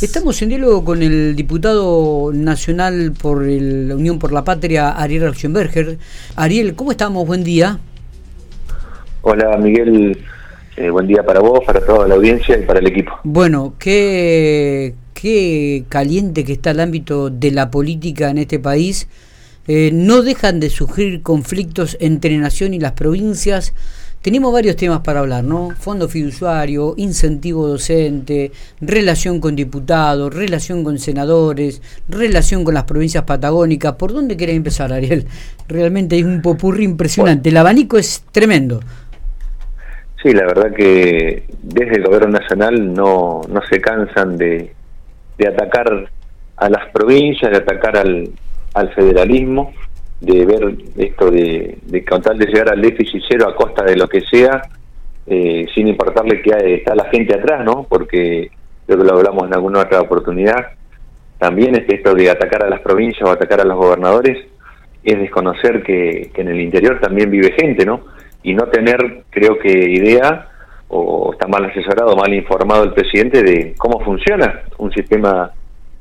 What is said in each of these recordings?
Estamos en diálogo con el diputado nacional por la Unión por la Patria, Ariel Rauschenberger. Ariel, ¿cómo estamos? Buen día. Hola Miguel, eh, buen día para vos, para toda la audiencia y para el equipo. Bueno, qué, qué caliente que está el ámbito de la política en este país. Eh, no dejan de surgir conflictos entre nación y las provincias tenemos varios temas para hablar, ¿no? Fondo fiduciario, incentivo docente, relación con diputados, relación con senadores, relación con las provincias patagónicas. ¿Por dónde querés empezar, Ariel? Realmente hay un popurrí impresionante. El abanico es tremendo. Sí, la verdad que desde el gobierno nacional no, no se cansan de, de atacar a las provincias, de atacar al, al federalismo de ver esto de, de con tal de llegar al déficit cero a costa de lo que sea, eh, sin importarle que está la gente atrás, ¿no? Porque creo que lo hablamos en alguna otra oportunidad. También es esto de atacar a las provincias o atacar a los gobernadores es desconocer que, que en el interior también vive gente, ¿no? Y no tener, creo que, idea o está mal asesorado, mal informado el presidente de cómo funciona un sistema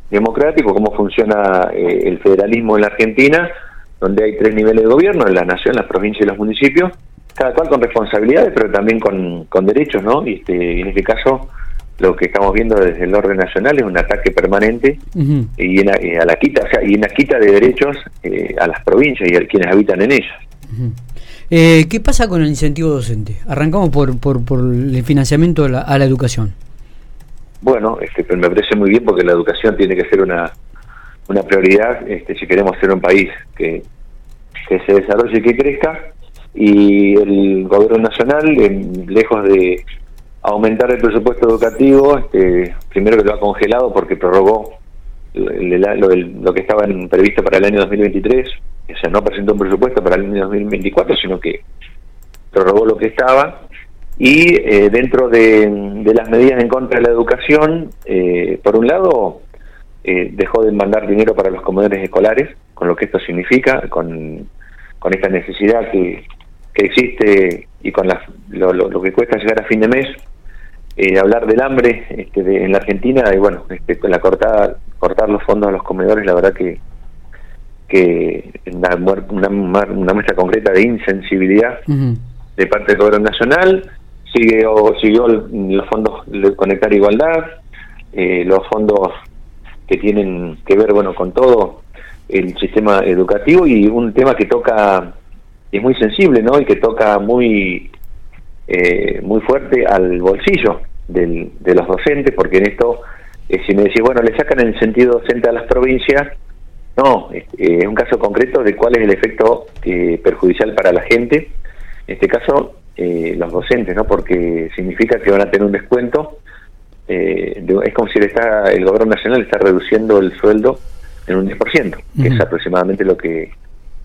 democrático, cómo funciona eh, el federalismo en la Argentina donde hay tres niveles de gobierno, la nación, la provincia y los municipios, cada cual con responsabilidades, pero también con, con derechos, ¿no? Y, este, en este caso, lo que estamos viendo desde el orden nacional es un ataque permanente y a la quita, o sea, y una quita de derechos eh, a las provincias y a quienes habitan en ellas. Eh, ¿Qué pasa con el incentivo docente? Arrancamos por, por, por el financiamiento a la, a la educación. Bueno, este, me parece muy bien porque la educación tiene que ser una una prioridad este, si queremos ser un país que, que se desarrolle y que crezca. Y el gobierno nacional, lejos de aumentar el presupuesto educativo, este, primero que lo ha congelado porque prorrogó lo, que estaba previsto para el año 2023, o sea, no presentó un presupuesto para el año 2024, sino que prorrogó lo que estaba. Y eh, dentro de, de, las medidas en contra de la educación, eh, por un lado, eh, dejó de mandar dinero para los comedores escolares, con lo que esto significa, con, con esta necesidad que, que existe y con lo, lo, que cuesta llegar a fin de mes, eh, hablar del hambre este, en la Argentina y bueno, este, con la cortada, cortar los fondos a los comedores, la verdad que que una, una, una muestra concreta de insensibilidad de parte del gobierno nacional, sigue o siguió los fondos de Conectar Igualdad, eh, los fondos que tienen que ver bueno con todo el sistema educativo y un tema que toca es muy sensible no y que toca muy eh, muy fuerte al bolsillo del, de los docentes porque en esto eh, si me decís bueno le sacan el sentido docente a las provincias no es, un caso concreto de cuál es el efecto eh, perjudicial para la gente. En este caso los docentes no porque significa que van a tener un descuento eh, es como si el, está, el gobierno nacional está reduciendo el sueldo en un 10%, que es aproximadamente lo que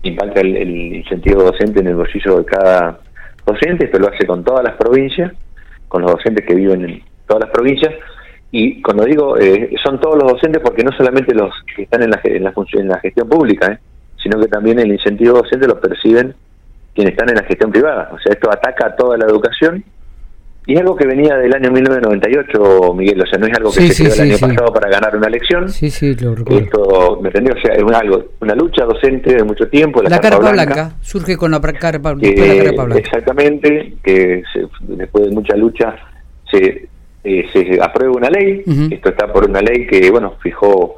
impacta el, incentivo docente en el bolsillo de cada docente. Esto lo hace con todas las provincias, con los docentes que viven en todas las provincias. Y cuando digo, eh, son todos los docentes porque no solamente los que están en la, en la, en la gestión pública, eh, sino que también el incentivo docente lo perciben quienes están en la gestión privada. O sea, esto ataca a toda la educación y es algo que venía del año 1998, Miguel, o sea, no es algo que se creó el año pasado para ganar una elección. Sí, sí, lo recuerdo. Esto, ¿me entendió? O sea, es algo, una lucha docente de mucho tiempo. La, carpa, blanca, surge con la carpa, blanca. Exactamente, que después de mucha lucha se, eh, se aprueba una ley. Esto está por una ley que, bueno, fijó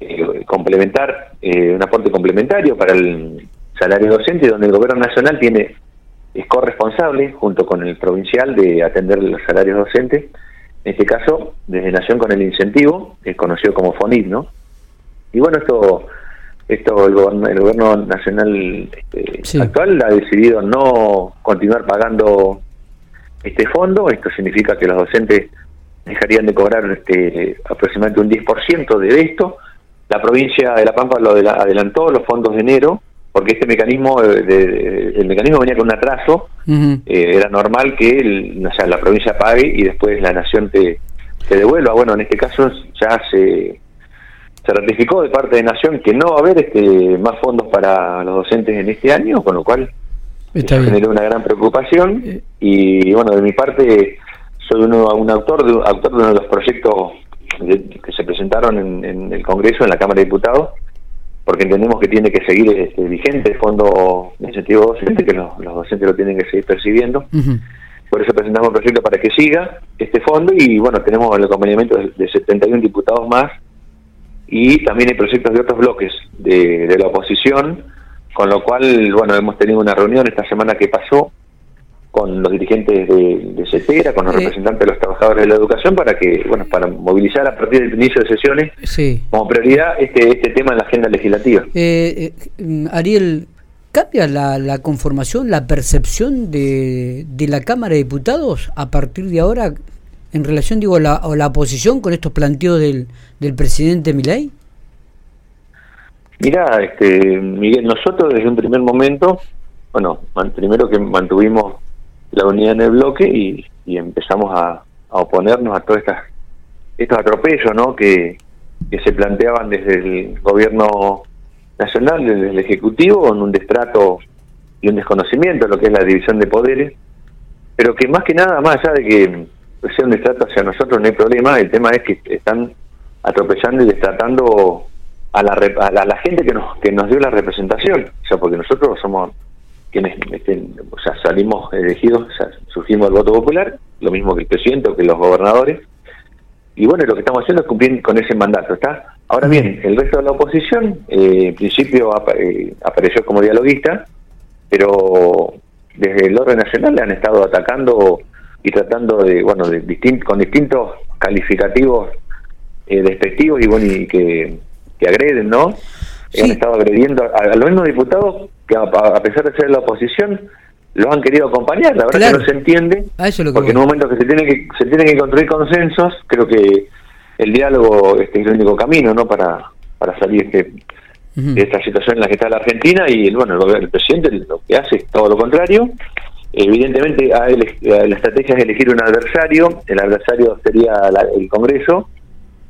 eh, complementar, eh, un aporte complementario para el salario docente, donde el gobierno nacional tiene es corresponsable, junto con el provincial, de atender los salarios docentes. En este caso, desde Nación con el incentivo, es conocido como FONIT, ¿no? Y bueno, esto esto el gobierno, el gobierno nacional este, actual ha decidido no continuar pagando este fondo. Esto significa que los docentes dejarían de cobrar este, aproximadamente un 10% de esto. La provincia de La Pampa lo adelantó los fondos de enero porque este mecanismo, de, el mecanismo venía con un atraso, eh, era normal que el, o sea, la provincia pague y después la nación te, te devuelva. Bueno, en este caso ya se, se ratificó de parte de Nación que no va a haber este, más fondos para los docentes en este año, con lo cual generó una gran preocupación eh. y bueno, de mi parte soy uno, un autor de, autor de uno de los proyectos que se presentaron en, el Congreso, en la Cámara de Diputados, porque entendemos que tiene que seguir este, vigente el fondo de incentivo docente, que los, docentes lo tienen que seguir percibiendo. Por eso presentamos un proyecto para que siga este fondo y bueno, tenemos el acompañamiento de, 71 diputados más y también hay proyectos de otros bloques de, de la oposición, con lo cual, bueno, hemos tenido una reunión esta semana que pasó con los dirigentes de, de CETERA, con los representantes de los trabajadores de la educación, para que, bueno, para movilizar a partir del inicio de sesiones como prioridad este, este tema en la agenda legislativa. Eh, eh, Ariel, ¿cambia la, la, conformación, la percepción de, de la Cámara de Diputados a partir de ahora en relación, digo, a la, a la oposición con estos planteos del, del presidente Milei? Mira, este, Miguel, nosotros desde un primer momento, bueno, primero que mantuvimos la unidad en el bloque y, empezamos a, oponernos a todos estas, estos atropellos ¿no? que, se planteaban desde el gobierno nacional, desde el Ejecutivo, con un destrato y un desconocimiento de lo que es la división de poderes, pero que más que nada, más allá de que sea un destrato hacia nosotros, no hay problema, el tema es que están atropellando y destratando a la, a la, gente que nos, que nos dio la representación, o sea, porque nosotros somos quienes estén, o sea, salimos elegidos, o sea, surgimos el voto popular, lo mismo que el presidente o que los gobernadores, y bueno, lo que estamos haciendo es cumplir con ese mandato, ¿está? Ahora bien, el resto de la oposición, eh, en principio eh, apareció como dialoguista, pero desde el orden nacional le han estado atacando y tratando de, bueno, de con distintos calificativos eh, despectivos y bueno, y que, que agreden, ¿no? Han estado agrediendo a, los mismos diputados que a, pesar de ser la oposición los han querido acompañar. La verdad que no se entiende, porque en un momento que se tiene que se tienen que construir consensos, creo que el diálogo este, es el único camino, ¿no? Para para salir este, de esta situación en la que está la Argentina y bueno, el, el presidente lo que hace es todo lo contrario. Evidentemente, la estrategia es elegir un adversario. El adversario sería el Congreso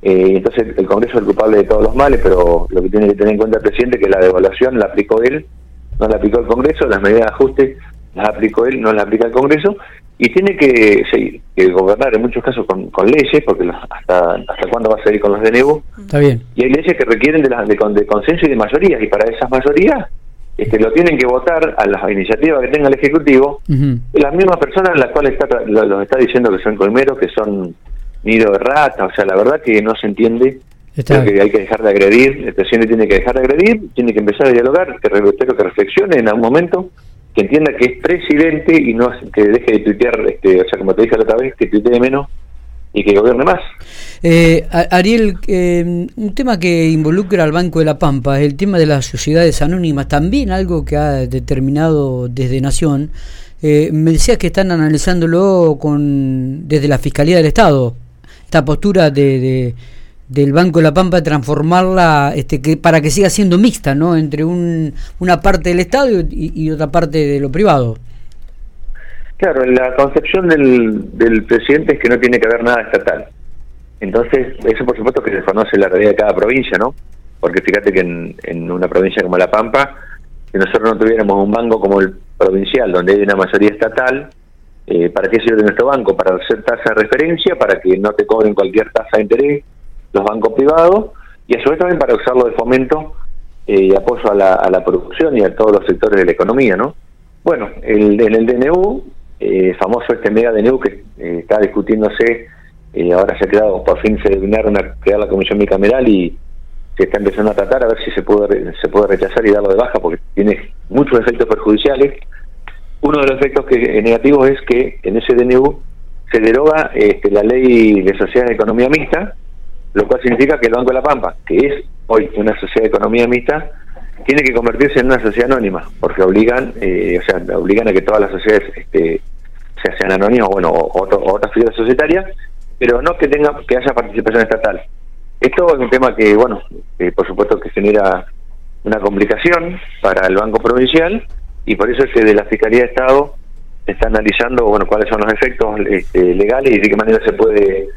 eh, entonces el Congreso es el culpable de todos los males, pero lo que tiene que tener en cuenta el presidente es que la devaluación la aplicó él, no la aplicó el Congreso, las medidas de ajuste las aplicó él, no las aplica el Congreso, y tiene que, que gobernar en muchos casos con, leyes, porque hasta hasta cuándo va a seguir con los DNU. Está bien. Y hay leyes que requieren de, de, consenso y de mayorías, y para esas mayorías este, lo tienen que votar a las iniciativas que tenga el Ejecutivo, las mismas personas las cuales está, los está diciendo que son colmeros, que son nido de rata, o sea, la verdad que no se entiende. Creo que hay que dejar de agredir, el presidente tiene que dejar de agredir, tiene que empezar a dialogar, que que reflexione en algún momento, que entienda que es presidente y no que deje de tuitear, este, o sea, como te dije la otra vez, que tuitee menos y que gobierne más. Eh, Ariel, eh, un tema que involucra al Banco de la Pampa el tema de las sociedades anónimas, también algo que ha determinado desde Nación. Eh, me decías que están analizándolo con desde la Fiscalía del Estado esta postura de, del Banco de la Pampa de transformarla este, que, para que siga siendo mixta, ¿no? Entre un, una parte del Estado y, otra parte de lo privado. Claro, la concepción del, del presidente es que no tiene que haber nada estatal. Entonces, eso por supuesto que se conoce la realidad de cada provincia, ¿no? Porque fíjate que en, en una provincia como La Pampa, si nosotros no tuviéramos un banco como el provincial, donde hay una mayoría estatal, eh, ¿Para qué sirve nuestro banco? Para hacer tasa de referencia, para que no te cobren cualquier tasa de interés los bancos privados y a su vez también para usarlo de fomento eh, y apoyo a la, producción y a todos los sectores de la economía, ¿no? Bueno, el, en el DNU, eh, famoso este mega DNU que eh, está discutiéndose, ahora se ha quedado, por fin se designaron a crear la comisión bicameral y se está empezando a tratar a ver si se puede, se puede rechazar y darlo de baja porque tiene muchos efectos perjudiciales uno de los efectos que, negativos es que en ese DNU se deroga este, la ley de sociedad de economía mixta, lo cual significa que el Banco de la Pampa, que es hoy una sociedad de economía mixta, tiene que convertirse en una sociedad anónima, porque obligan, eh, o sea, obligan a que todas las sociedades este, sean anónimas, bueno, o, otras figuras societarias, pero no que tenga que haya participación estatal. Esto es un tema que, bueno, eh, por supuesto que genera una complicación para el Banco Provincial, y por eso es que de la Fiscalía de Estado está analizando bueno cuáles son los efectos este, legales y de qué manera se puede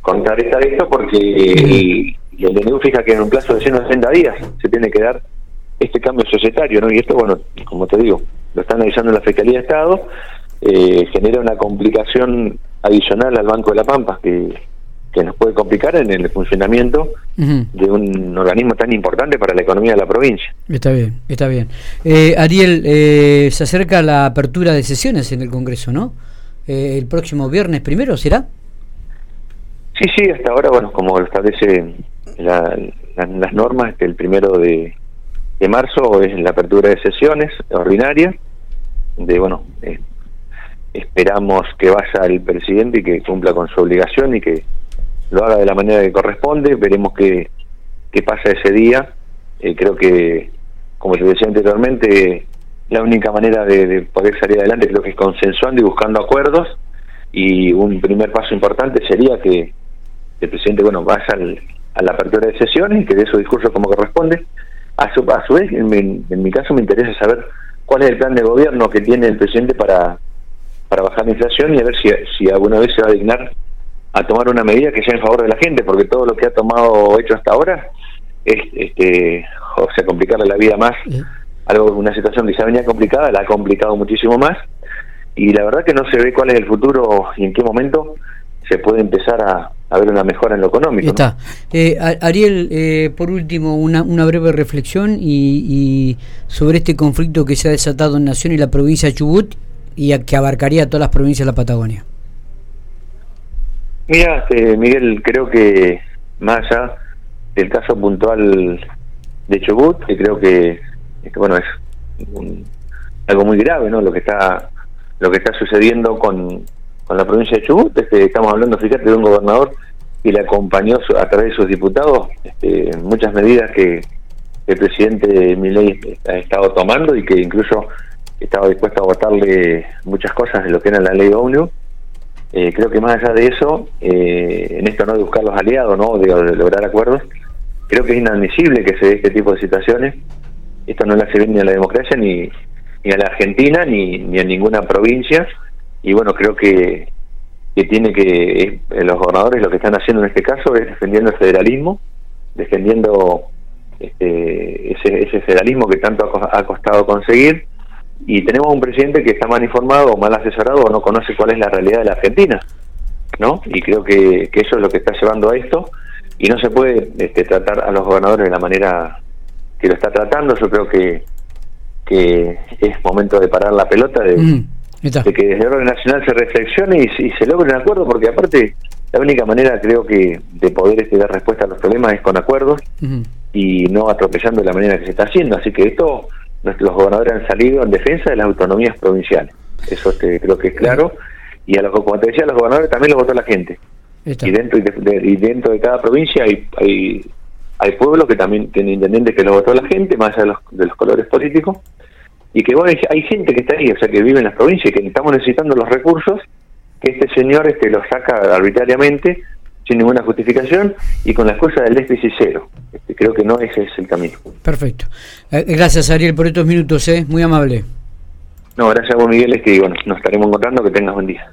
contrarrestar esto, porque el, el DNU fija que en un plazo de 160 días se tiene que dar este cambio societario, ¿no? Y esto, bueno, como te digo, lo está analizando la Fiscalía de Estado, eh, genera una complicación adicional al Banco de la Pampa, que, que nos puede complicar en el funcionamiento de un organismo tan importante para la economía de la provincia. Está bien, está bien. Eh, Ariel, eh, se acerca la apertura de sesiones en el Congreso, ¿no? Eh, el próximo viernes primero, ¿será? Sí, sí, hasta ahora, bueno, como lo establece las normas, que el primero de, de marzo es la apertura de sesiones ordinarias, de, bueno, esperamos que vaya el presidente y que cumpla con su obligación y que lo haga de la manera que corresponde, veremos qué, qué pasa ese día. Eh, creo que, como te decía anteriormente, la única manera de, poder salir adelante creo que es consensuando y buscando acuerdos y un primer paso importante sería que el presidente bueno vaya a la apertura de sesiones y que dé su discurso como corresponde. A su, a su vez, en mi, en mi caso me interesa saber cuál es el plan de gobierno que tiene el presidente para, para bajar la inflación y a ver si, si alguna vez se va a dignar a tomar una medida que sea en favor de la gente, porque todo lo que ha tomado hecho hasta ahora es, este, o sea, complicarle la vida más. Algo, una situación que ya venía complicada, la ha complicado muchísimo más. Y la verdad que no se ve cuál es el futuro y en qué momento se puede empezar a, ver una mejora en lo económico. Está. Eh, Ariel, eh, por último, una, una breve reflexión y, sobre este conflicto que se ha desatado en Nación y la provincia de Chubut y que abarcaría todas las provincias de la Patagonia. Mira, este, Miguel, creo que más allá del caso puntual de Chubut, que creo que, bueno es algo muy grave, ¿no? Lo que está lo que está sucediendo con, con la provincia de Chubut, este, estamos hablando, fíjate, de un gobernador que le acompañó a través de sus diputados este, muchas medidas que el presidente Milei ha estado tomando y que incluso estaba dispuesto a votarle muchas cosas de lo que era la ley ONU eh, creo que más allá de eso, eh, en esto no de buscar los aliados, no de, lograr acuerdos, creo que es inadmisible que se dé este tipo de situaciones. Esto no le hace bien ni a la democracia, ni, ni a la Argentina, ni, ni a ninguna provincia. Y bueno, creo que, que tiene que, los gobernadores lo que están haciendo en este caso es defendiendo el federalismo, defendiendo este, ese, ese federalismo que tanto ha costado conseguir y tenemos un presidente que está mal informado mal asesorado o no conoce cuál es la realidad de la Argentina, ¿no? Y creo que, eso es lo que está llevando a esto y no se puede este, tratar a los gobernadores de la manera que lo está tratando. Yo creo que, que es momento de parar la pelota, de, mm, que desde el orden nacional se reflexione y, se logre un acuerdo, porque aparte la única manera creo que de poder este, dar respuesta a los problemas es con acuerdos y no atropellando de la manera que se está haciendo. Así que esto nuestros gobernadores han salido en defensa de las autonomías provinciales. Eso este, creo que es claro. Y a los, como te decía, los gobernadores también lo votó la gente. Y dentro de, y dentro de cada provincia hay, hay, hay pueblos que también tienen intendentes que lo votó la gente, más allá de los, de los colores políticos. Y que bueno, hay gente que está ahí, o sea, que vive en las provincias y que estamos necesitando los recursos que este señor este, los saca arbitrariamente sin ninguna justificación y con la excusa del déficit cero. Este, creo que no ese es el camino. Perfecto. Eh, gracias, Ariel, por estos minutos, ¿eh? muy amable. No, gracias a vos, Miguel, es que bueno, nos estaremos encontrando, que tengas buen día.